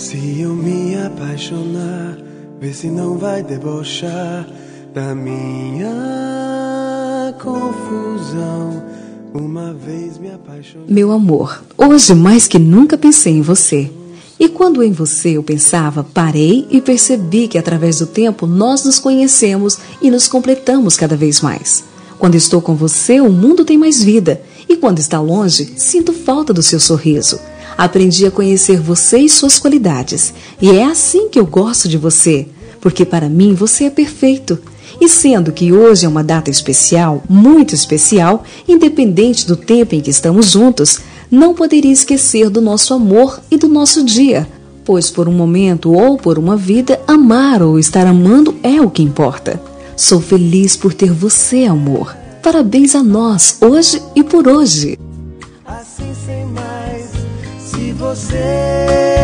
Se eu me apaixonar, vê se não vai debochar da minha confusão. Uma vez me apaixonei. Meu amor, hoje mais que nunca pensei em você. E quando em você eu pensava, parei e percebi que através do tempo nós nos conhecemos e nos completamos cada vez mais. Quando estou com você, o mundo tem mais vida. E quando está longe, sinto falta do seu sorriso. Aprendi a conhecer você e suas qualidades. E é assim que eu gosto de você, porque para mim você é perfeito. E sendo que hoje é uma data especial, muito especial, independente do tempo em que estamos juntos, não poderia esquecer do nosso amor e do nosso dia, pois por um momento ou por uma vida, amar ou estar amando é o que importa. Sou feliz por ter você, amor. Parabéns a nós, hoje e por hoje. Assim sem mais, se você